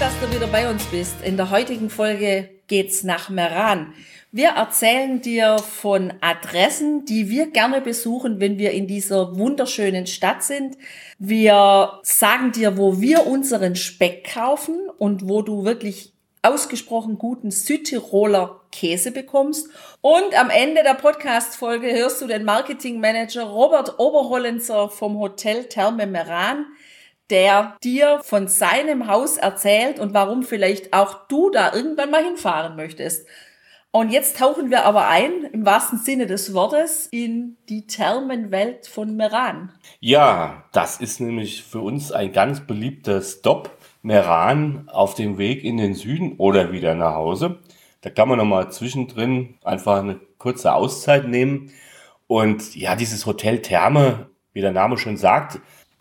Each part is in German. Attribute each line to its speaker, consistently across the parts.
Speaker 1: Dass du wieder bei uns bist. In der heutigen Folge geht's nach Meran. Wir erzählen dir von Adressen, die wir gerne besuchen, wenn wir in dieser wunderschönen Stadt sind. Wir sagen dir, wo wir unseren Speck kaufen und wo du wirklich ausgesprochen guten Südtiroler Käse bekommst. Und am Ende der Podcast-Folge hörst du den Marketingmanager Robert Oberhollenzer vom Hotel Therme Meran, der dir von seinem Haus erzählt und warum vielleicht auch du da irgendwann mal hinfahren möchtest. Und jetzt tauchen wir aber ein, im wahrsten Sinne des Wortes, in die Thermenwelt von Meran.
Speaker 2: Ja, das ist nämlich für uns ein ganz beliebter Stop. Meran auf dem Weg in den Süden oder wieder nach Hause. Da kann man nochmal zwischendrin einfach eine kurze Auszeit nehmen. Und ja, dieses Hotel Therme, wie der Name schon sagt,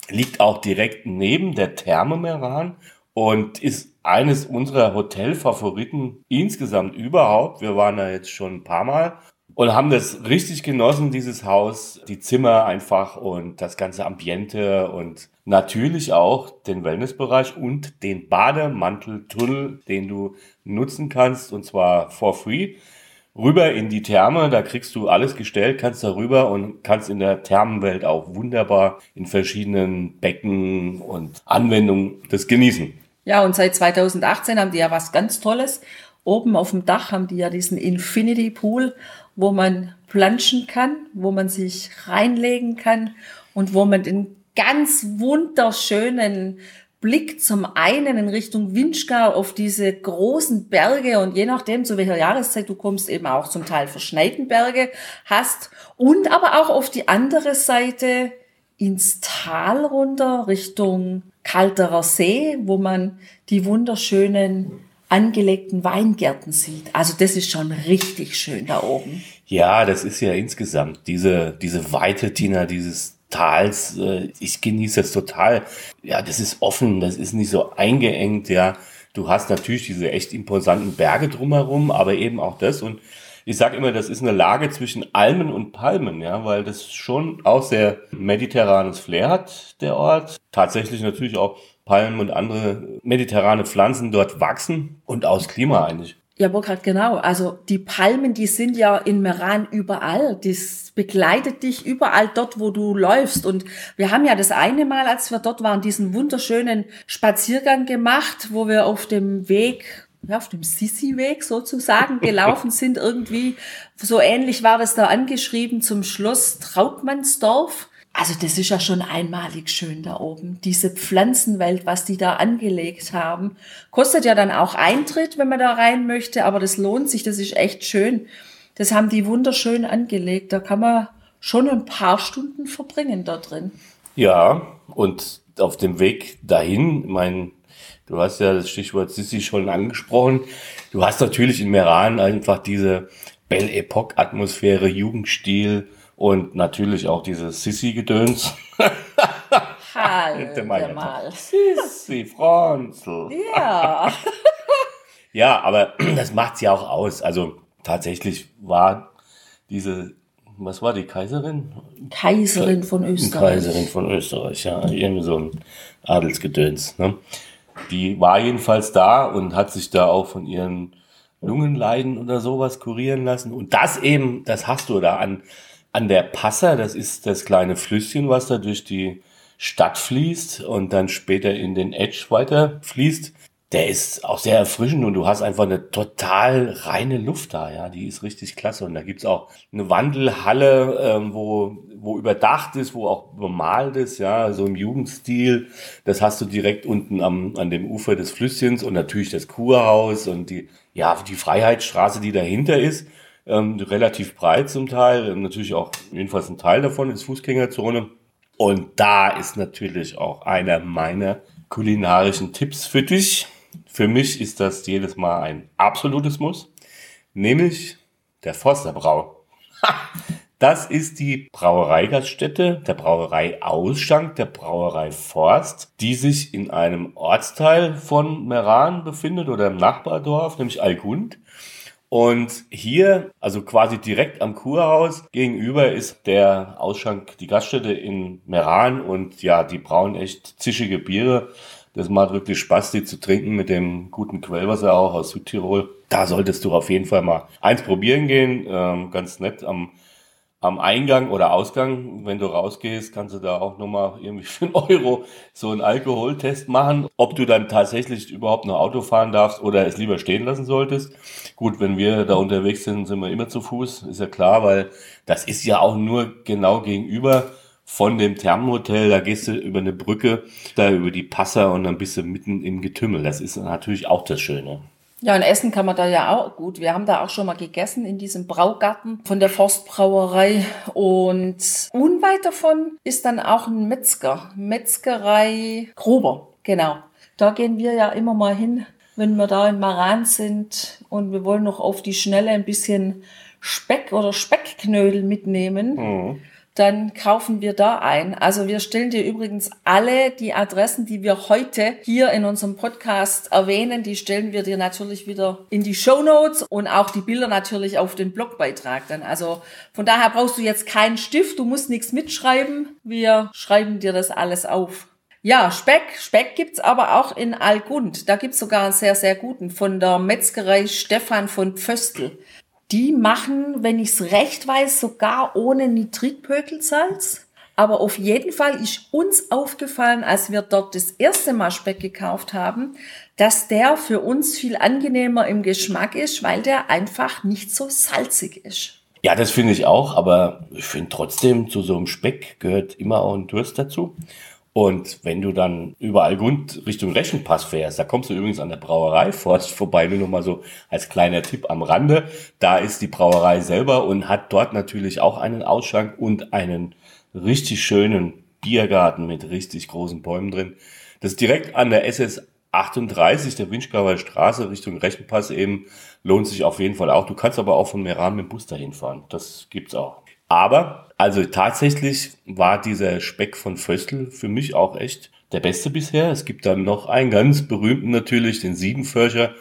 Speaker 2: liegt auch direkt neben der Therme Meran und ist eines unserer Hotelfavoriten insgesamt überhaupt. Wir waren da jetzt schon ein paar Mal und haben das richtig genossen, dieses Haus, die Zimmer einfach und das ganze Ambiente und natürlich auch den Wellnessbereich und den Bademanteltunnel, den du nutzen kannst und zwar for free. Rüber in die Therme, da kriegst du alles gestellt, kannst da rüber und kannst in der Thermenwelt auch wunderbar in verschiedenen Becken und Anwendungen das genießen.
Speaker 1: Ja, und seit 2018 haben die ja was ganz Tolles. Oben auf dem Dach haben die ja diesen Infinity Pool, wo man planschen kann, wo man sich reinlegen kann und wo man den ganz wunderschönen Blick zum einen in Richtung Winschgau auf diese großen Berge und je nachdem, zu welcher Jahreszeit du kommst, eben auch zum Teil verschneiten Berge hast und aber auch auf die andere Seite ins Tal runter Richtung Kalterer See, wo man die wunderschönen angelegten Weingärten sieht. Also das ist schon richtig schön da oben.
Speaker 2: Ja, das ist ja insgesamt diese, diese Weite, Tina, dieses Tals. Äh, ich genieße das total. Ja, das ist offen, das ist nicht so eingeengt, ja. Du hast natürlich diese echt imposanten Berge drumherum, aber eben auch das. Und ich sage immer, das ist eine Lage zwischen Almen und Palmen, ja, weil das schon auch sehr mediterranes Flair hat, der Ort. Tatsächlich natürlich auch Palmen und andere mediterrane Pflanzen dort wachsen und aus Klima eigentlich.
Speaker 1: Ja, Burkhard, genau. Also die Palmen, die sind ja in Meran überall. Das begleitet dich überall dort, wo du läufst. Und wir haben ja das eine Mal, als wir dort waren, diesen wunderschönen Spaziergang gemacht, wo wir auf dem Weg ja, auf dem Sissi-Weg sozusagen gelaufen sind irgendwie. So ähnlich war das da angeschrieben zum Schloss Trautmannsdorf. Also das ist ja schon einmalig schön da oben. Diese Pflanzenwelt, was die da angelegt haben. Kostet ja dann auch Eintritt, wenn man da rein möchte, aber das lohnt sich, das ist echt schön. Das haben die wunderschön angelegt. Da kann man schon ein paar Stunden verbringen da drin.
Speaker 2: Ja, und auf dem Weg dahin, mein, du hast ja das Stichwort Sissi schon angesprochen. Du hast natürlich in Meran einfach diese Belle Epoque Atmosphäre, Jugendstil, und natürlich auch dieses Sissi-Gedöns.
Speaker 1: Halt mal.
Speaker 2: Sissi, Franzl.
Speaker 1: Ja.
Speaker 2: ja, aber das macht's ja auch aus. Also tatsächlich war diese, was war die Kaiserin?
Speaker 1: Kaiserin von Österreich.
Speaker 2: Kaiserin von Österreich, ja. Irgendwie so ein Adelsgedöns. Ne? Die war jedenfalls da und hat sich da auch von ihren Lungenleiden oder sowas kurieren lassen. Und das eben, das hast du da an an der Passer, das ist das kleine Flüsschen, was da durch die Stadt fließt und dann später in den Edge weiter fließt. Der ist auch sehr erfrischend und du hast einfach eine total reine Luft da, ja, die ist richtig klasse. Und da gibt's auch eine Wandelhalle, ähm, wo, wo überdacht ist, wo auch bemalt ist, ja, so im Jugendstil. Das hast du direkt unten am, an dem Ufer des Flüsschens und natürlich das Kurhaus und die, ja, die Freiheitsstraße, die dahinter ist ähm, relativ breit zum Teil, natürlich auch jedenfalls ein Teil davon ist Fußgängerzone. Und da ist natürlich auch einer meiner kulinarischen Tipps für dich. Für mich ist das jedes Mal ein absolutes Muss. nämlich der Forsterbrau. Das ist die Brauereigaststätte, der Brauerei Ausschank, der Brauerei Forst, die sich in einem Ortsteil von Meran befindet oder im Nachbardorf, nämlich Algund. Und hier, also quasi direkt am Kurhaus gegenüber ist der Ausschank, die Gaststätte in Meran und ja, die brauen echt zischige Biere. Das macht wirklich Spaß, die zu trinken mit dem guten Quellwasser auch aus Südtirol. Da solltest du auf jeden Fall mal eins probieren gehen. Ähm, ganz nett am am Eingang oder Ausgang, wenn du rausgehst, kannst du da auch nochmal irgendwie für einen Euro so einen Alkoholtest machen, ob du dann tatsächlich überhaupt noch Auto fahren darfst oder es lieber stehen lassen solltest. Gut, wenn wir da unterwegs sind, sind wir immer zu Fuß, ist ja klar, weil das ist ja auch nur genau gegenüber von dem Thermenhotel, da gehst du über eine Brücke, da über die Passer und dann bist du mitten im Getümmel. Das ist natürlich auch das Schöne.
Speaker 1: Ja, und essen kann man da ja auch gut. Wir haben da auch schon mal gegessen in diesem Braugarten von der Forstbrauerei. Und unweit davon ist dann auch ein Metzger. Metzgerei Gruber, genau. Da gehen wir ja immer mal hin, wenn wir da in Maran sind und wir wollen noch auf die Schnelle ein bisschen Speck oder Speckknödel mitnehmen. Mhm dann kaufen wir da ein. Also wir stellen dir übrigens alle die Adressen, die wir heute hier in unserem Podcast erwähnen, die stellen wir dir natürlich wieder in die Show Notes und auch die Bilder natürlich auf den Blogbeitrag dann. Also von daher brauchst du jetzt keinen Stift, du musst nichts mitschreiben. Wir schreiben dir das alles auf. Ja, Speck. Speck gibt's aber auch in Algund. Da gibt's sogar einen sehr, sehr guten von der Metzgerei Stefan von Pföstl. Die machen, wenn ich es recht weiß, sogar ohne Nitritpökelsalz. Aber auf jeden Fall ist uns aufgefallen, als wir dort das erste Mal Speck gekauft haben, dass der für uns viel angenehmer im Geschmack ist, weil der einfach nicht so salzig ist.
Speaker 2: Ja, das finde ich auch, aber ich finde trotzdem, zu so einem Speck gehört immer auch ein Durst dazu. Und wenn du dann überall Gund Richtung Rechenpass fährst, da kommst du übrigens an der Brauerei Forst vorbei, nur noch mal so als kleiner Tipp am Rande. Da ist die Brauerei selber und hat dort natürlich auch einen Ausschank und einen richtig schönen Biergarten mit richtig großen Bäumen drin. Das ist direkt an der SS 38 der Winschgauer Straße Richtung Rechenpass eben lohnt sich auf jeden Fall auch. Du kannst aber auch von Meran mit dem Bus dahin fahren. Das gibt's auch. Aber, also tatsächlich war dieser Speck von Föstl für mich auch echt der beste bisher. Es gibt dann noch einen ganz berühmten natürlich, den Siebenförscher.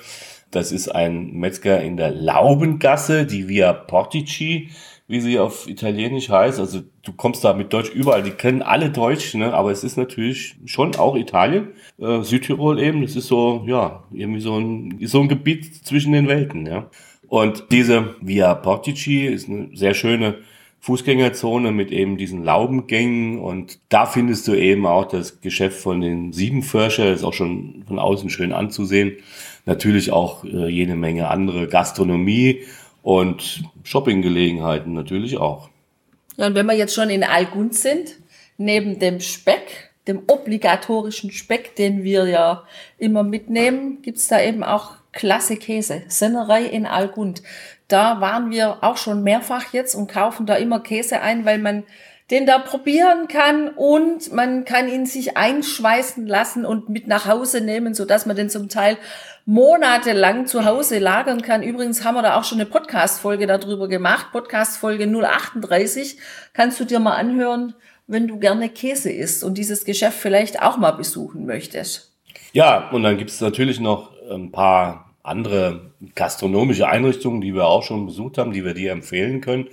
Speaker 2: Das ist ein Metzger in der Laubengasse, die Via Portici, wie sie auf Italienisch heißt. Also du kommst da mit Deutsch überall, die kennen alle Deutsch, ne? aber es ist natürlich schon auch Italien, äh, Südtirol eben. Das ist so, ja, irgendwie so ein, so ein Gebiet zwischen den Welten. Ja? Und diese Via Portici ist eine sehr schöne Fußgängerzone mit eben diesen Laubengängen und da findest du eben auch das Geschäft von den Siebenförscher, ist auch schon von außen schön anzusehen. Natürlich auch äh, jede Menge andere Gastronomie und Shoppinggelegenheiten natürlich auch.
Speaker 1: Ja, und wenn wir jetzt schon in Algund sind, neben dem Speck, dem obligatorischen Speck, den wir ja immer mitnehmen, gibt's da eben auch klasse Käse. Sennerei in Algund. Da waren wir auch schon mehrfach jetzt und kaufen da immer Käse ein, weil man den da probieren kann und man kann ihn sich einschweißen lassen und mit nach Hause nehmen, so dass man den zum Teil monatelang zu Hause lagern kann. Übrigens haben wir da auch schon eine Podcast-Folge darüber gemacht. Podcast-Folge 038. Kannst du dir mal anhören, wenn du gerne Käse isst und dieses Geschäft vielleicht auch mal besuchen möchtest.
Speaker 2: Ja, und dann gibt es natürlich noch ein paar andere gastronomische Einrichtungen, die wir auch schon besucht haben, die wir dir empfehlen können.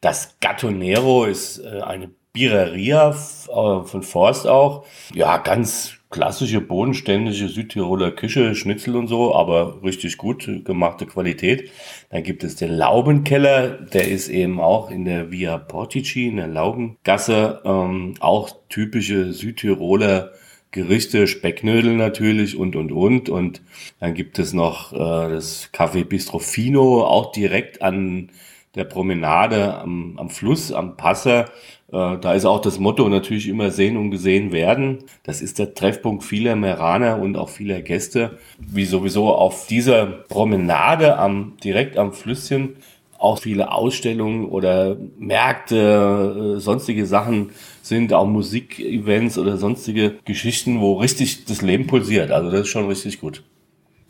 Speaker 2: Das Gattonero ist äh, eine Birreria äh, von Forst auch. Ja, ganz klassische, bodenständige Südtiroler Küche, Schnitzel und so, aber richtig gut gemachte Qualität. Dann gibt es den Laubenkeller, der ist eben auch in der Via Portici, in der Laubengasse, ähm, auch typische Südtiroler Gerichte, Specknödel natürlich und, und, und. Und dann gibt es noch äh, das Café Bistrofino, auch direkt an der Promenade am, am Fluss, am Passer. Äh, da ist auch das Motto natürlich immer sehen und gesehen werden. Das ist der Treffpunkt vieler Meraner und auch vieler Gäste, wie sowieso auf dieser Promenade am, direkt am Flüsschen auch viele Ausstellungen oder Märkte, äh, sonstige Sachen sind, auch Musikevents oder sonstige Geschichten, wo richtig das Leben pulsiert. Also das ist schon richtig gut.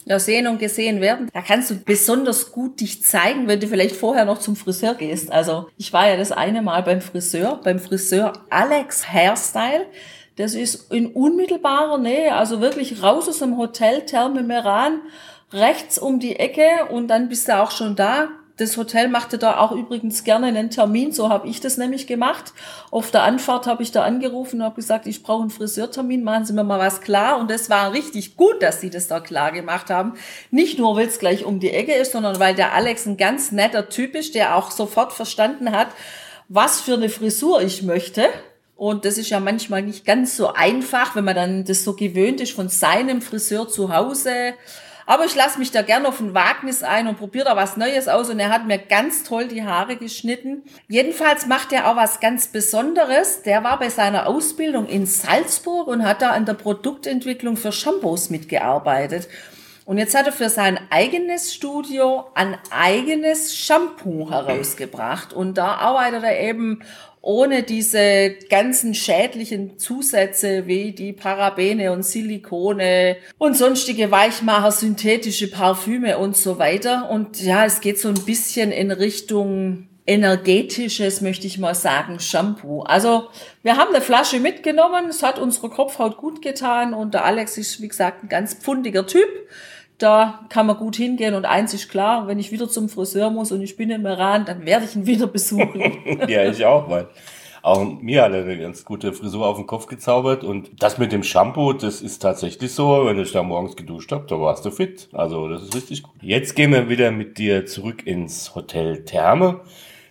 Speaker 1: ja, sehen und gesehen werden. Da kannst du besonders gut dich zeigen, wenn du vielleicht vorher noch zum Friseur gehst. Also ich war ja das eine Mal beim Friseur, beim Friseur Alex Hairstyle. Das ist in unmittelbarer Nähe, also wirklich raus aus dem Hotel Therme Meran, rechts um die Ecke und dann bist du auch schon da das Hotel machte da auch übrigens gerne einen Termin, so habe ich das nämlich gemacht. Auf der Anfahrt habe ich da angerufen und habe gesagt, ich brauche einen Friseurtermin, machen Sie mir mal was klar. Und es war richtig gut, dass Sie das da klar gemacht haben. Nicht nur, weil es gleich um die Ecke ist, sondern weil der Alex ein ganz netter Typ ist, der auch sofort verstanden hat, was für eine Frisur ich möchte. Und das ist ja manchmal nicht ganz so einfach, wenn man dann das so gewöhnt ist von seinem Friseur zu Hause aber ich lasse mich da gerne auf ein Wagnis ein und probiere da was Neues aus. Und er hat mir ganz toll die Haare geschnitten. Jedenfalls macht er auch was ganz Besonderes. Der war bei seiner Ausbildung in Salzburg und hat da an der Produktentwicklung für Shampoos mitgearbeitet. Und jetzt hat er für sein eigenes Studio ein eigenes Shampoo herausgebracht. Und da arbeitet er eben ohne diese ganzen schädlichen Zusätze wie die Parabene und Silikone und sonstige Weichmacher, synthetische Parfüme und so weiter. Und ja, es geht so ein bisschen in Richtung energetisches, möchte ich mal sagen, Shampoo. Also wir haben eine Flasche mitgenommen, es hat unsere Kopfhaut gut getan und der Alex ist, wie gesagt, ein ganz pfundiger Typ da kann man gut hingehen und eins ist klar, wenn ich wieder zum Friseur muss und ich bin im Iran, dann werde ich ihn wieder besuchen.
Speaker 2: ja, ich auch, weil auch mir hat er eine ganz gute Frisur auf den Kopf gezaubert und das mit dem Shampoo, das ist tatsächlich so, wenn ich da morgens geduscht habe, da warst du fit. Also das ist richtig gut. Jetzt gehen wir wieder mit dir zurück ins Hotel Therme.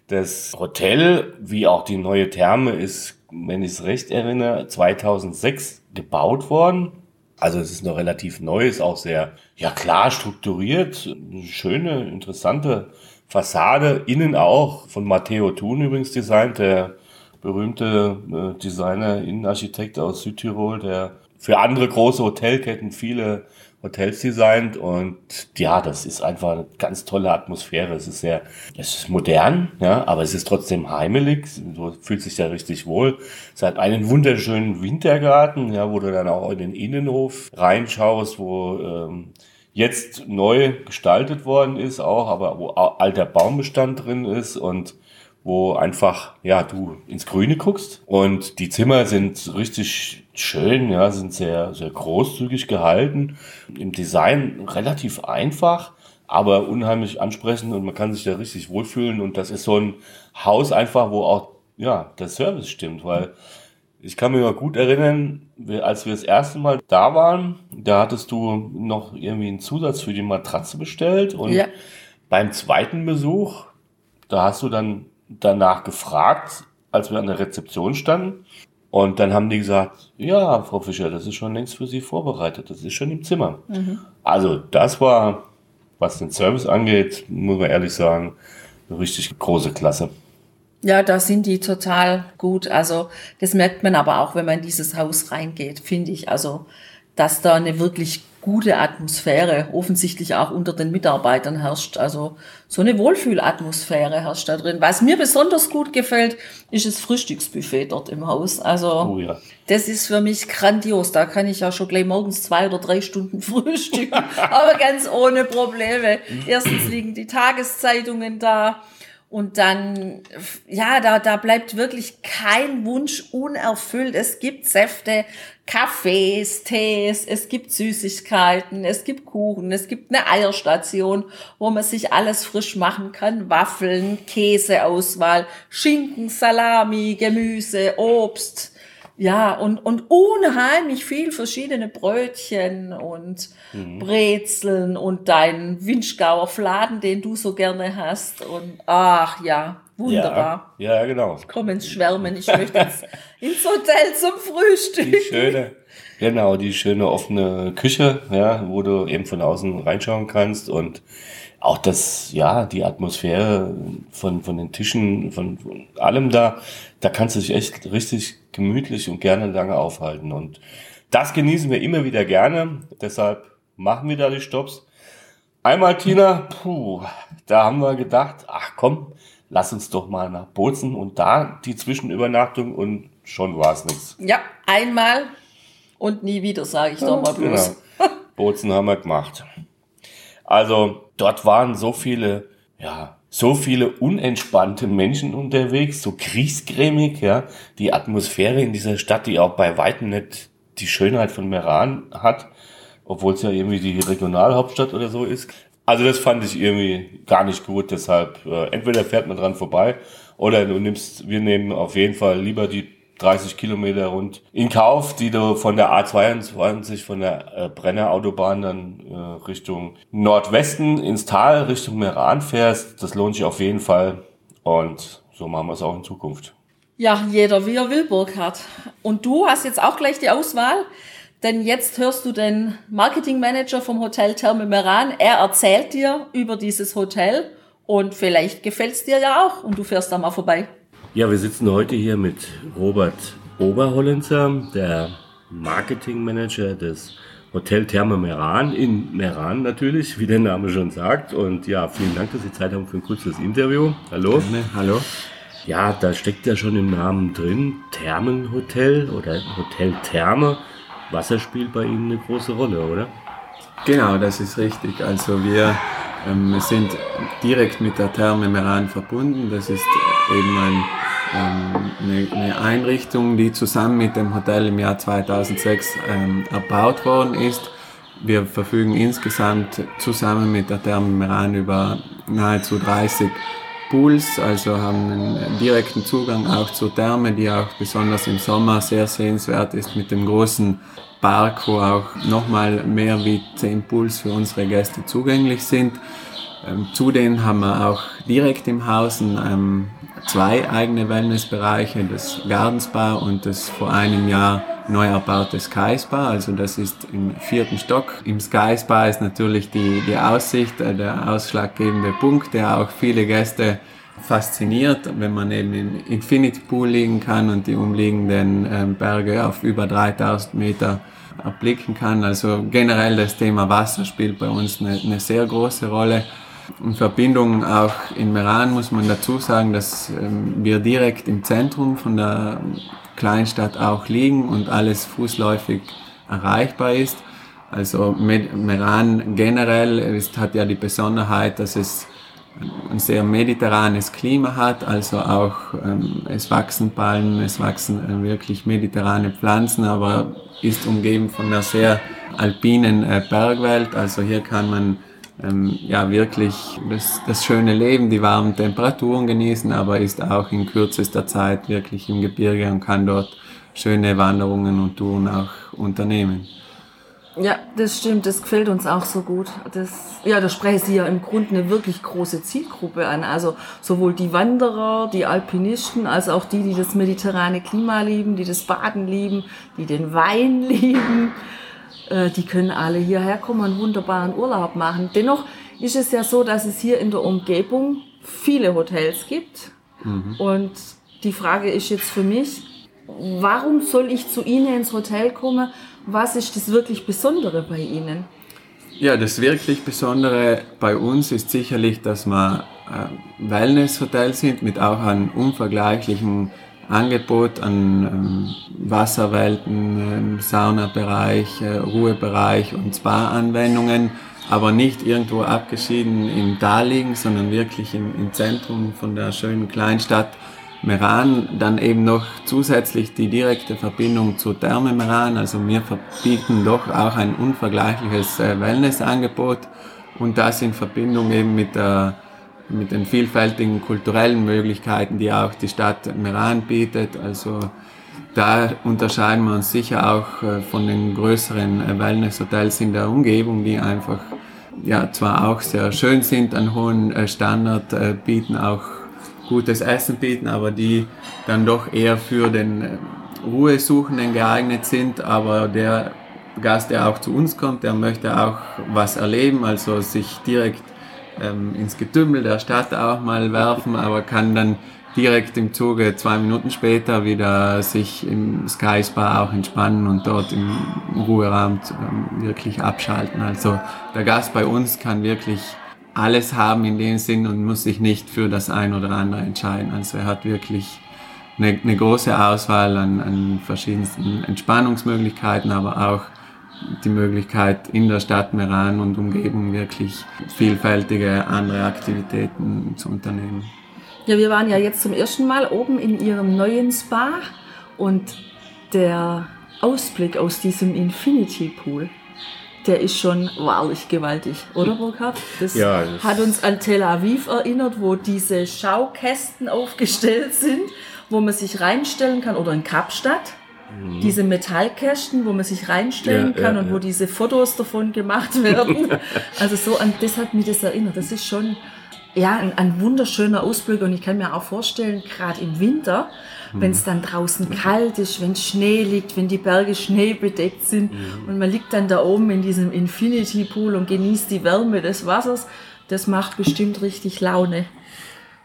Speaker 2: Das Hotel, wie auch die neue Therme, ist, wenn ich es recht erinnere, 2006 gebaut worden. Also es ist noch relativ neu, ist auch sehr ja klar strukturiert, eine schöne, interessante Fassade, innen auch von Matteo Thun übrigens designt, der berühmte äh, Designer, Innenarchitekt aus Südtirol, der für andere große Hotelketten viele Hotels designt und ja, das ist einfach eine ganz tolle Atmosphäre. Es ist sehr, es ist modern, ja, aber es ist trotzdem heimelig. Du fühlst dich da richtig wohl. Es hat einen wunderschönen Wintergarten, ja, wo du dann auch in den Innenhof reinschaust, wo ähm, jetzt neu gestaltet worden ist auch, aber wo alter Baumbestand drin ist und wo einfach, ja, du ins Grüne guckst. Und die Zimmer sind richtig schön, ja, sind sehr, sehr großzügig gehalten. Im Design relativ einfach, aber unheimlich ansprechend und man kann sich da richtig wohlfühlen. Und das ist so ein Haus einfach, wo auch, ja, der Service stimmt, weil ich kann mich noch gut erinnern, als wir das erste Mal da waren, da hattest du noch irgendwie einen Zusatz für die Matratze bestellt und ja. beim zweiten Besuch, da hast du dann danach gefragt, als wir an der Rezeption standen und dann haben die gesagt, ja, Frau Fischer, das ist schon längst für Sie vorbereitet, das ist schon im Zimmer. Mhm. Also das war, was den Service angeht, muss man ehrlich sagen, eine richtig große Klasse.
Speaker 1: Ja, da sind die total gut. Also das merkt man aber auch, wenn man in dieses Haus reingeht, finde ich. Also, dass da eine wirklich gute Atmosphäre offensichtlich auch unter den Mitarbeitern herrscht. Also so eine Wohlfühlatmosphäre herrscht da drin. Was mir besonders gut gefällt, ist das Frühstücksbuffet dort im Haus. Also oh ja. das ist für mich grandios. Da kann ich ja schon gleich morgens zwei oder drei Stunden frühstücken, aber ganz ohne Probleme. Erstens liegen die Tageszeitungen da. Und dann, ja, da, da bleibt wirklich kein Wunsch unerfüllt. Es gibt Säfte, Kaffees, Tees, es gibt Süßigkeiten, es gibt Kuchen, es gibt eine Eierstation, wo man sich alles frisch machen kann. Waffeln, Käseauswahl, Schinken, Salami, Gemüse, Obst. Ja, und, und unheimlich viel verschiedene Brötchen und mhm. Brezeln und dein Winschgauer Fladen, den du so gerne hast. Und ach ja, wunderbar.
Speaker 2: Ja, ja genau.
Speaker 1: Ich komme ins Schwärmen. Ich möchte jetzt ins Hotel zum Frühstück.
Speaker 2: Die schöne, genau, die schöne offene Küche, ja, wo du eben von außen reinschauen kannst und auch das, ja, die Atmosphäre von, von den Tischen, von, von allem da, da kannst du dich echt richtig gemütlich und gerne lange aufhalten. Und das genießen wir immer wieder gerne. Deshalb machen wir da die Stops. Einmal, Tina, puh, da haben wir gedacht, ach komm, lass uns doch mal nach Bozen und da die Zwischenübernachtung und schon war es nichts.
Speaker 1: Ja, einmal und nie wieder, sage ich ja, doch mal bloß.
Speaker 2: Genau. Bozen haben wir gemacht. Also dort waren so viele, ja, so viele unentspannte Menschen unterwegs, so kriegsgrämig, ja. Die Atmosphäre in dieser Stadt, die auch bei weitem nicht die Schönheit von Meran hat, obwohl es ja irgendwie die Regionalhauptstadt oder so ist. Also das fand ich irgendwie gar nicht gut, deshalb äh, entweder fährt man dran vorbei oder du nimmst, wir nehmen auf jeden Fall lieber die 30 Kilometer rund in Kauf, die du von der A22, von der äh, Brenner Autobahn dann äh, Richtung Nordwesten ins Tal, Richtung Meran fährst. Das lohnt sich auf jeden Fall und so machen wir es auch in Zukunft.
Speaker 1: Ja, jeder wie er will, Burkhard. Und du hast jetzt auch gleich die Auswahl, denn jetzt hörst du den Marketingmanager vom Hotel Therme Meran. Er erzählt dir über dieses Hotel und vielleicht gefällt es dir ja auch und du fährst da mal vorbei.
Speaker 2: Ja, wir sitzen heute hier mit Robert Oberhollenzer, der Marketingmanager des Hotel Therme Meran in Meran natürlich, wie der Name schon sagt. Und ja, vielen Dank, dass Sie Zeit haben für ein kurzes Interview. Hallo.
Speaker 3: Gerne. Hallo.
Speaker 2: Ja, da steckt ja schon im Namen drin, Thermenhotel oder Hotel Therme. Wasser spielt bei Ihnen eine große Rolle, oder?
Speaker 3: Genau, das ist richtig. Also wir ähm, sind direkt mit der Therme Meran verbunden. Das ist eben ein, eine, eine, Einrichtung, die zusammen mit dem Hotel im Jahr 2006 ähm, erbaut worden ist. Wir verfügen insgesamt zusammen mit der Therme Meran über nahezu 30 Pools, also haben einen direkten Zugang auch zur Therme, die auch besonders im Sommer sehr sehenswert ist mit dem großen Park, wo auch nochmal mehr wie 10 Pools für unsere Gäste zugänglich sind. Ähm, zudem haben wir auch direkt im Haus ähm, zwei eigene Wellnessbereiche, das Gardens Bar und das vor einem Jahr neu erbaute Sky Spa. Also das ist im vierten Stock. Im Sky Spa ist natürlich die, die Aussicht äh, der ausschlaggebende Punkt, der auch viele Gäste fasziniert, wenn man eben im Infinity Pool liegen kann und die umliegenden äh, Berge auf über 3000 Meter erblicken kann. Also generell das Thema Wasser spielt bei uns eine, eine sehr große Rolle. In Verbindung auch in Meran muss man dazu sagen, dass ähm, wir direkt im Zentrum von der Kleinstadt auch liegen und alles fußläufig erreichbar ist. Also Meran generell ist, hat ja die Besonderheit, dass es ein sehr mediterranes Klima hat, also auch ähm, es wachsen Palmen, es wachsen äh, wirklich mediterrane Pflanzen, aber ist umgeben von einer sehr alpinen äh, Bergwelt. Also hier kann man ähm, ja wirklich das, das schöne Leben, die warmen Temperaturen genießen, aber ist auch in kürzester Zeit wirklich im Gebirge und kann dort schöne Wanderungen und Touren auch unternehmen.
Speaker 1: Ja, das stimmt, das gefällt uns auch so gut. Das, ja, da sprechen Sie ja im Grunde eine wirklich große Zielgruppe an. Also sowohl die Wanderer, die Alpinisten, als auch die, die das mediterrane Klima lieben, die das Baden lieben, die den Wein lieben. Äh, die können alle hierher kommen und wunderbaren Urlaub machen. Dennoch ist es ja so, dass es hier in der Umgebung viele Hotels gibt. Mhm. Und die Frage ist jetzt für mich, warum soll ich zu Ihnen ins Hotel kommen? Was ist das wirklich Besondere bei Ihnen?
Speaker 3: Ja, das wirklich Besondere bei uns ist sicherlich, dass wir äh, Wellness-Hotel sind mit auch einem unvergleichlichen Angebot an ähm, Wasserwelten, ähm, Saunabereich, äh, Ruhebereich und Spa-Anwendungen, aber nicht irgendwo abgeschieden im Tal liegen, sondern wirklich im, im Zentrum von der schönen Kleinstadt Meran. Dann eben noch zusätzlich die direkte Verbindung zur Therme Meran. Also wir verbieten doch auch ein unvergleichliches äh, Wellnessangebot und das in Verbindung eben mit der mit den vielfältigen kulturellen Möglichkeiten, die auch die Stadt Meran bietet. Also da unterscheiden wir uns sicher auch äh, von den größeren äh, Wellness-Hotels in der Umgebung, die einfach ja zwar auch sehr schön sind, einen hohen äh, Standard bieten, auch gutes Essen bieten, aber die dann doch eher für den Ruhesuchenden geeignet sind. Aber der Gast, der auch zu uns kommt, der möchte auch was erleben, also sich direkt ähm, ins Getümmel der Stadt auch mal werfen, aber kann dann direkt im Zuge zwei Minuten später wieder sich im Sky Spa auch entspannen und dort im Ruheraum ähm, wirklich abschalten. Also der Gast bei uns kann wirklich alles haben in dem Sinn und muss sich nicht für das ein oder andere entscheiden. Also er hat wirklich eine, eine große Auswahl an, an verschiedensten Entspannungsmöglichkeiten, aber auch die Möglichkeit, in der Stadt Meran und Umgebung wirklich vielfältige andere Aktivitäten zu unternehmen.
Speaker 1: Ja, wir waren ja jetzt zum ersten Mal oben in Ihrem neuen Spa und der Ausblick aus diesem Infinity Pool, der ist schon wahrlich gewaltig, oder Burkhard? Das, ja, das hat uns an Tel Aviv erinnert, wo diese Schaukästen aufgestellt sind, wo man sich reinstellen kann, oder in Kapstadt. Mhm. Diese Metallkästen, wo man sich reinstellen ja, kann ja, und wo diese Fotos davon gemacht werden. also so an das hat mich das erinnert. Das ist schon ja, ein, ein wunderschöner Ausblick und ich kann mir auch vorstellen, gerade im Winter, mhm. wenn es dann draußen kalt ist, wenn Schnee liegt, wenn die Berge schneebedeckt sind mhm. und man liegt dann da oben in diesem Infinity Pool und genießt die Wärme des Wassers, das macht bestimmt richtig Laune.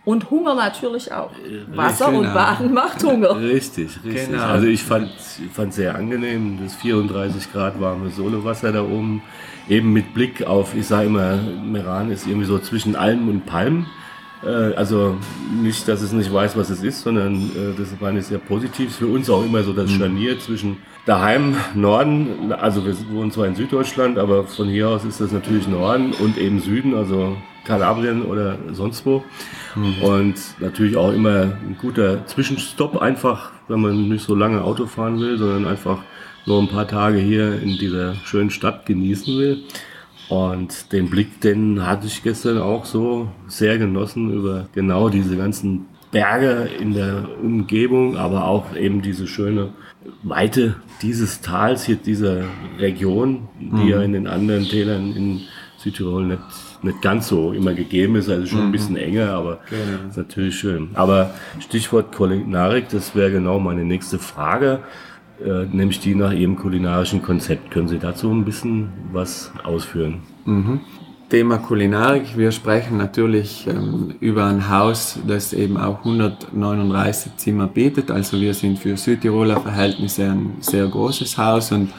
Speaker 1: Und Hunger natürlich auch. Wasser genau. und Baden macht Hunger.
Speaker 2: Richtig, richtig. Genau. Also ich fand es sehr angenehm, das 34 Grad warme Solowasser da oben eben mit Blick auf, ich sage immer, Meran ist irgendwie so zwischen Alm und Palm. Äh, also nicht, dass es nicht weiß, was es ist, sondern äh, das Wein ist sehr positiv. Für uns auch immer so das mhm. Scharnier zwischen daheim, Norden, also wir wohnen zwar in Süddeutschland, aber von hier aus ist das natürlich Norden und eben Süden, also Kalabrien oder sonst wo. Mhm. Und natürlich auch immer ein guter Zwischenstopp einfach, wenn man nicht so lange Auto fahren will, sondern einfach nur ein paar Tage hier in dieser schönen Stadt genießen will. Und den Blick, den hatte ich gestern auch so sehr genossen über genau diese ganzen Berge in der Umgebung, aber auch eben diese schöne Weite dieses Tals hier, dieser Region, die mhm. ja in den anderen Tälern in Südtirol nicht, nicht ganz so immer gegeben ist, also schon mhm. ein bisschen enger, aber genau. ist natürlich schön. Aber Stichwort Kulinarik, das wäre genau meine nächste Frage äh, nämlich die nach Ihrem kulinarischen Konzept. Können Sie dazu ein bisschen was ausführen?
Speaker 3: Mhm. Thema Kulinarik. Wir sprechen natürlich ähm, über ein Haus, das eben auch 139 Zimmer bietet. Also wir sind für Südtiroler Verhältnisse ein sehr großes Haus und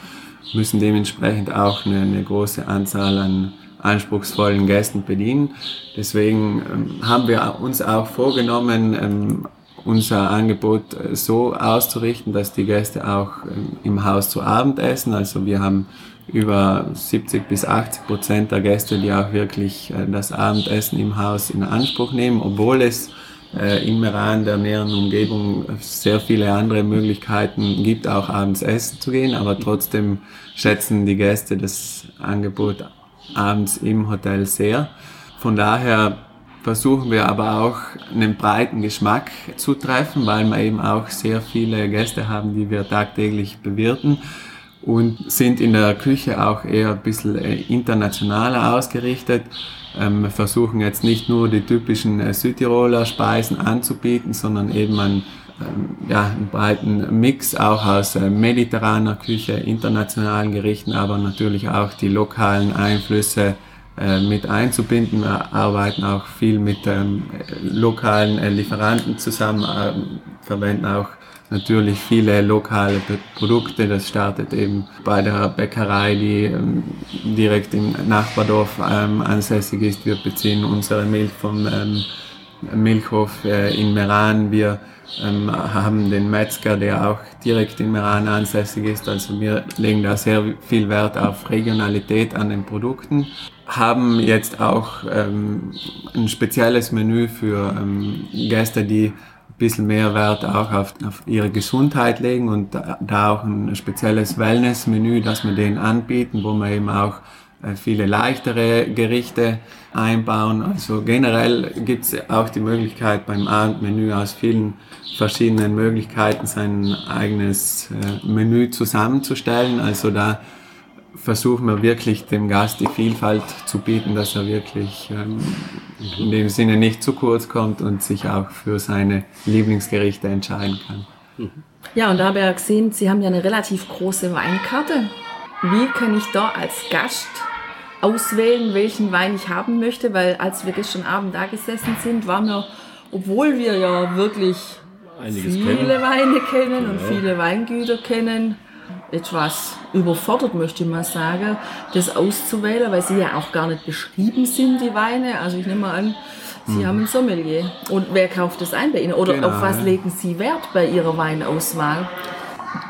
Speaker 3: müssen dementsprechend auch eine, eine große Anzahl an anspruchsvollen Gästen bedienen. Deswegen ähm, haben wir uns auch vorgenommen, ähm, unser Angebot äh, so auszurichten, dass die Gäste auch ähm, im Haus zu Abend essen. Also wir haben über 70 bis 80 Prozent der Gäste, die auch wirklich äh, das Abendessen im Haus in Anspruch nehmen, obwohl es äh, in Meran, der näheren Umgebung, sehr viele andere Möglichkeiten gibt, auch abends essen zu gehen. Aber trotzdem schätzen die Gäste das Angebot abends im Hotel sehr. Von daher versuchen wir aber auch einen breiten Geschmack zu treffen, weil wir eben auch sehr viele Gäste haben, die wir tagtäglich bewirten und sind in der Küche auch eher ein bisschen äh, internationaler ausgerichtet. Ähm, wir versuchen jetzt nicht nur die typischen äh, Südtiroler Speisen anzubieten, sondern eben ähm, ja, einen breiten Mix auch aus äh, mediterraner Küche, internationalen Gerichten, aber natürlich auch die lokalen Einflüsse äh, mit einzubinden. Wir arbeiten auch viel mit ähm, lokalen äh, Lieferanten zusammen, äh, verwenden auch natürlich viele lokale Produkte. Das startet eben bei der Bäckerei, die ähm, direkt im Nachbardorf ähm, ansässig ist. Wir beziehen unsere Milch vom ähm, Milchhof äh, in Meran. Wir ähm, haben den Metzger, der auch direkt in Meran ansässig ist. Also wir legen da sehr viel Wert auf Regionalität an den Produkten haben jetzt auch ähm, ein spezielles Menü für ähm, Gäste, die ein bisschen mehr Wert auch auf, auf ihre Gesundheit legen und da, auch ein spezielles Wellness-Menü, das wir denen anbieten, wo wir eben auch viele leichtere Gerichte einbauen. Also generell gibt es auch die Möglichkeit beim Abendmenü aus vielen verschiedenen Möglichkeiten sein eigenes äh, Menü zusammenzustellen. Also da versuchen wir wirklich dem Gast die Vielfalt zu bieten, dass er wirklich ähm, in dem Sinne nicht zu kurz kommt und sich auch für seine Lieblingsgerichte entscheiden kann.
Speaker 1: Ja, und da habe ich ja gesehen, Sie haben ja eine relativ große Weinkarte. Wie kann ich da als Gast auswählen, welchen Wein ich haben möchte? Weil als wir gestern Abend da gesessen sind, waren wir, obwohl wir ja wirklich Einiges viele kennen. Weine kennen genau. und viele Weingüter kennen, etwas überfordert, möchte ich mal sagen, das auszuwählen, weil sie ja auch gar nicht beschrieben sind, die Weine. Also ich nehme mal an, Sie mhm. haben ein Sommelier. Und wer kauft das ein bei Ihnen? Oder genau, auf was ja. legen Sie Wert bei Ihrer Weinauswahl?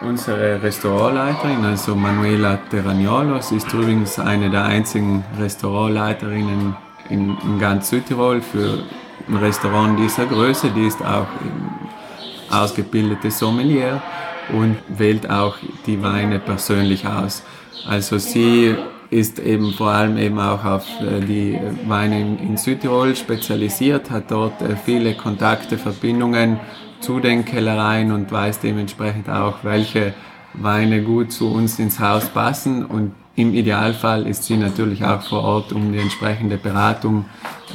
Speaker 3: Unsere Restaurantleiterin, also Manuela Terragnolo. Sie ist übrigens eine der einzigen Restaurantleiterinnen in, in ganz Südtirol für ein Restaurant dieser Größe. Die ist auch ausgebildete Sommelier und wählt auch die Weine persönlich aus. Also sie ist eben vor allem eben auch auf äh, die Weine in Südtirol spezialisiert, hat dort äh, viele Kontakte, Verbindungen zu den Kellereien und weiß dementsprechend auch, welche Weine gut zu uns ins Haus passen und im Idealfall ist sie natürlich auch vor Ort, um die entsprechende Beratung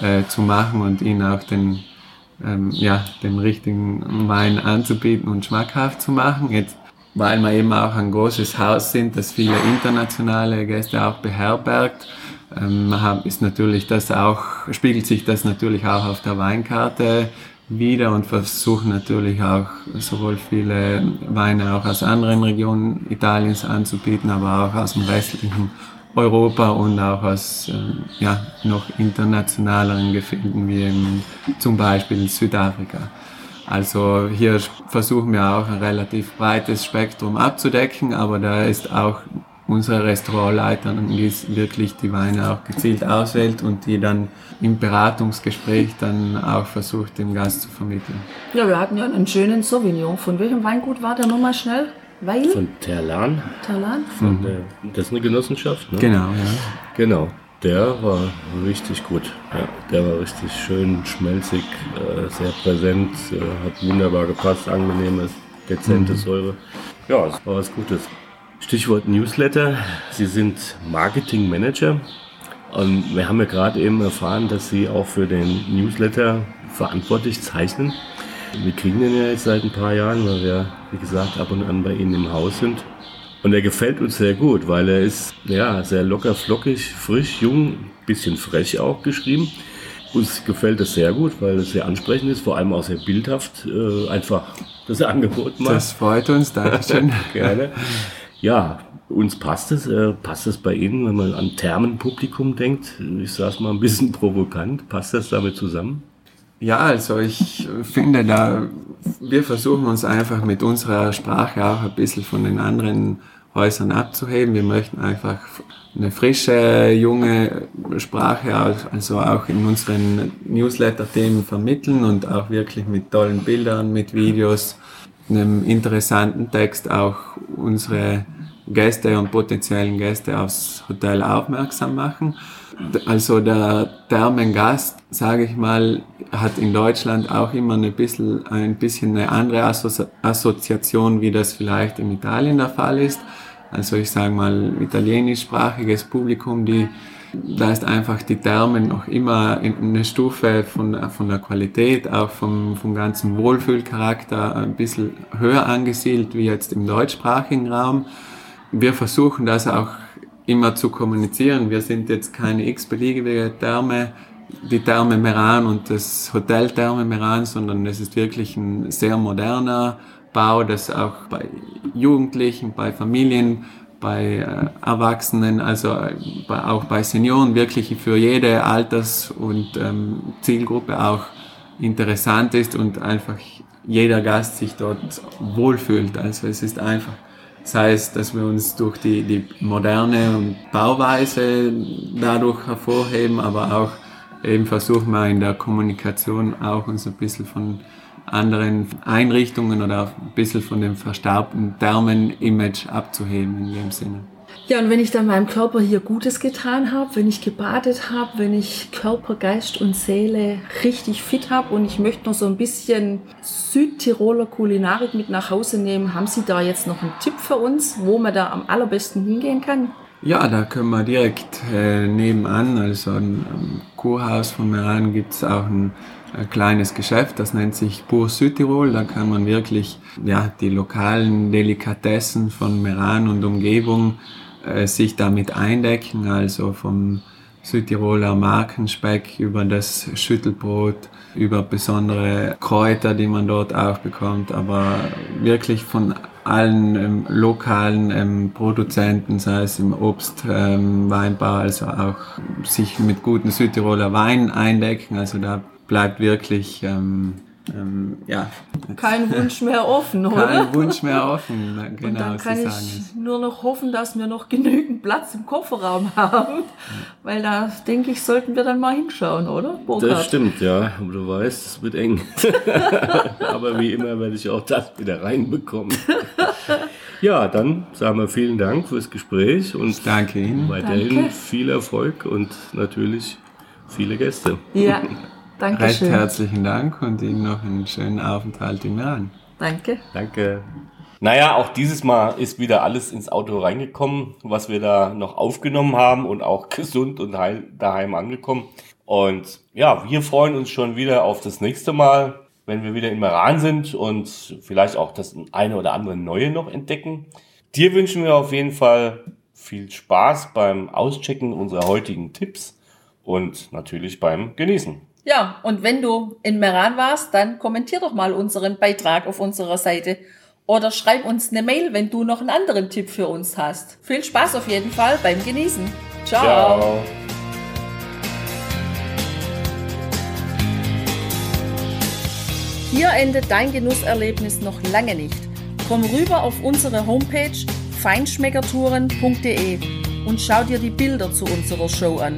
Speaker 3: äh, zu machen und ihnen auch den, ähm, ja, den richtigen Wein anzubieten und schmackhaft zu machen. Jetzt weil wir eben auch ein großes Haus sind, das viele internationale Gäste auch beherbergt, ähm, ist natürlich das auch, spiegelt sich das natürlich auch auf der Weinkarte wieder und versuchen natürlich auch sowohl viele Weine auch aus anderen Regionen Italiens anzubieten, aber auch aus dem restlichen Europa und auch aus äh, ja, noch internationaleren Gefilden wie eben zum Beispiel Südafrika. Also hier versuchen wir auch ein relativ breites Spektrum abzudecken, aber da ist auch unsere Restaurantleiterin, die wirklich die Weine auch gezielt auswählt und die dann im Beratungsgespräch dann auch versucht, dem Gast zu vermitteln.
Speaker 1: Ja, wir hatten ja einen schönen Sauvignon. Von welchem Weingut war der nochmal schnell?
Speaker 2: Weil? Von Terlan.
Speaker 1: Terlan?
Speaker 2: Von mhm. der, das ist eine Genossenschaft, ne?
Speaker 3: Genau, ja.
Speaker 2: Genau. Der war richtig gut. Ja, der war richtig schön schmelzig, äh, sehr präsent, äh, hat wunderbar gepasst, angenehmes, dezente mhm. Säure. Ja, es war was Gutes. Stichwort Newsletter. Sie sind Marketing Manager. Und wir haben ja gerade eben erfahren, dass Sie auch für den Newsletter verantwortlich zeichnen. Wir kriegen den ja jetzt seit ein paar Jahren, weil wir, wie gesagt, ab und an bei Ihnen im Haus sind. Und er gefällt uns sehr gut, weil er ist ja sehr locker, flockig, frisch, jung, bisschen frech auch geschrieben. Uns gefällt es sehr gut, weil es sehr ansprechend ist, vor allem auch sehr bildhaft. Äh, einfach das Angebot
Speaker 3: macht. Das freut uns, Dankeschön.
Speaker 2: Gerne. Ja, uns passt es. Äh, passt es bei Ihnen, wenn man an Thermenpublikum denkt? Ich sage es mal ein bisschen provokant. Passt das damit zusammen?
Speaker 3: Ja, also ich finde da, wir versuchen uns einfach mit unserer Sprache auch ein bisschen von den anderen Häusern abzuheben. Wir möchten einfach eine frische, junge Sprache, also auch in unseren Newsletter-Themen vermitteln und auch wirklich mit tollen Bildern, mit Videos, einem interessanten Text auch unsere Gäste und potenziellen Gäste aufs Hotel aufmerksam machen. Also der Thermengast, sage ich mal, hat in Deutschland auch immer ein bisschen, ein bisschen eine andere Assozi Assoziation, wie das vielleicht in Italien der Fall ist. Also ich sage mal, italienischsprachiges Publikum, die, da ist einfach die Thermen noch immer eine Stufe von, von der Qualität, auch vom, vom ganzen Wohlfühlcharakter ein bisschen höher angesiedelt wie jetzt im deutschsprachigen Raum. Wir versuchen das auch immer zu kommunizieren. Wir sind jetzt keine x-beliebige Therme, die Therme Meran und das Hotel Therme Meran, sondern es ist wirklich ein sehr moderner Bau, das auch bei Jugendlichen, bei Familien, bei äh, Erwachsenen, also äh, auch bei Senioren wirklich für jede Alters- und ähm, Zielgruppe auch interessant ist und einfach jeder Gast sich dort wohlfühlt. Also es ist einfach Sei es, dass wir uns durch die, die moderne Bauweise dadurch hervorheben, aber auch eben versuchen wir in der Kommunikation auch uns ein bisschen von anderen Einrichtungen oder ein bisschen von dem verstaubten Thermen-Image abzuheben in dem Sinne.
Speaker 1: Ja, und wenn ich dann meinem Körper hier Gutes getan habe, wenn ich gebadet habe, wenn ich Körper, Geist und Seele richtig fit habe und ich möchte noch so ein bisschen Südtiroler Kulinarik mit nach Hause nehmen, haben Sie da jetzt noch einen Tipp für uns, wo man da am allerbesten hingehen kann?
Speaker 3: Ja, da können wir direkt äh, nebenan, also am Kurhaus von Meran gibt es auch ein, ein, kleines Geschäft, das nennt sich Pur Südtirol. Da kann man wirklich ja, die lokalen Delikatessen von Meran und Umgebung äh, sich damit eindecken, also vom Südtiroler Markenspeck über das Schüttelbrot, über besondere Kräuter, die man dort auch bekommt, aber wirklich von allen ähm, lokalen ähm, Produzenten, sei es im Obst, ähm, Weinbau, also auch sich mit guten Südtiroler Weinen eindecken. Also da bleibt wirklich ähm, ähm, ja,
Speaker 1: kein Wunsch mehr offen, oder?
Speaker 3: Kein Wunsch mehr offen, na,
Speaker 1: Und
Speaker 3: genau,
Speaker 1: dann
Speaker 3: Sie
Speaker 1: kann
Speaker 3: sagen
Speaker 1: ich
Speaker 3: es.
Speaker 1: nur noch hoffen, dass wir noch genügend Platz im Kofferraum haben. Weil da, denke ich, sollten wir dann mal hinschauen, oder? Burkhard?
Speaker 2: Das stimmt, ja. Aber du weißt, es wird eng. Aber wie immer werde ich auch das wieder reinbekommen. Ja, dann sagen wir vielen Dank fürs Gespräch und
Speaker 3: Danke Ihnen.
Speaker 2: weiterhin
Speaker 1: Danke.
Speaker 2: viel Erfolg und natürlich viele Gäste.
Speaker 1: Ja, danke
Speaker 3: Recht herzlichen Dank und Ihnen noch einen schönen Aufenthalt im Iran.
Speaker 1: Danke.
Speaker 2: Danke. Naja, auch dieses Mal ist wieder alles ins Auto reingekommen, was wir da noch aufgenommen haben und auch gesund und heil daheim angekommen. Und ja, wir freuen uns schon wieder auf das nächste Mal, wenn wir wieder im Iran sind und vielleicht auch das eine oder andere Neue noch entdecken. Dir wünschen wir auf jeden Fall viel Spaß beim Auschecken unserer heutigen Tipps und natürlich beim Genießen.
Speaker 1: Ja, und wenn du in Meran warst, dann kommentier doch mal unseren Beitrag auf unserer Seite. Oder schreib uns eine Mail, wenn du noch einen anderen Tipp für uns hast. Viel Spaß auf jeden Fall beim Genießen. Ciao.
Speaker 2: Ciao.
Speaker 1: Hier endet dein Genusserlebnis noch lange nicht. Komm rüber auf unsere Homepage feinschmeckertouren.de und schau dir die Bilder zu unserer Show an.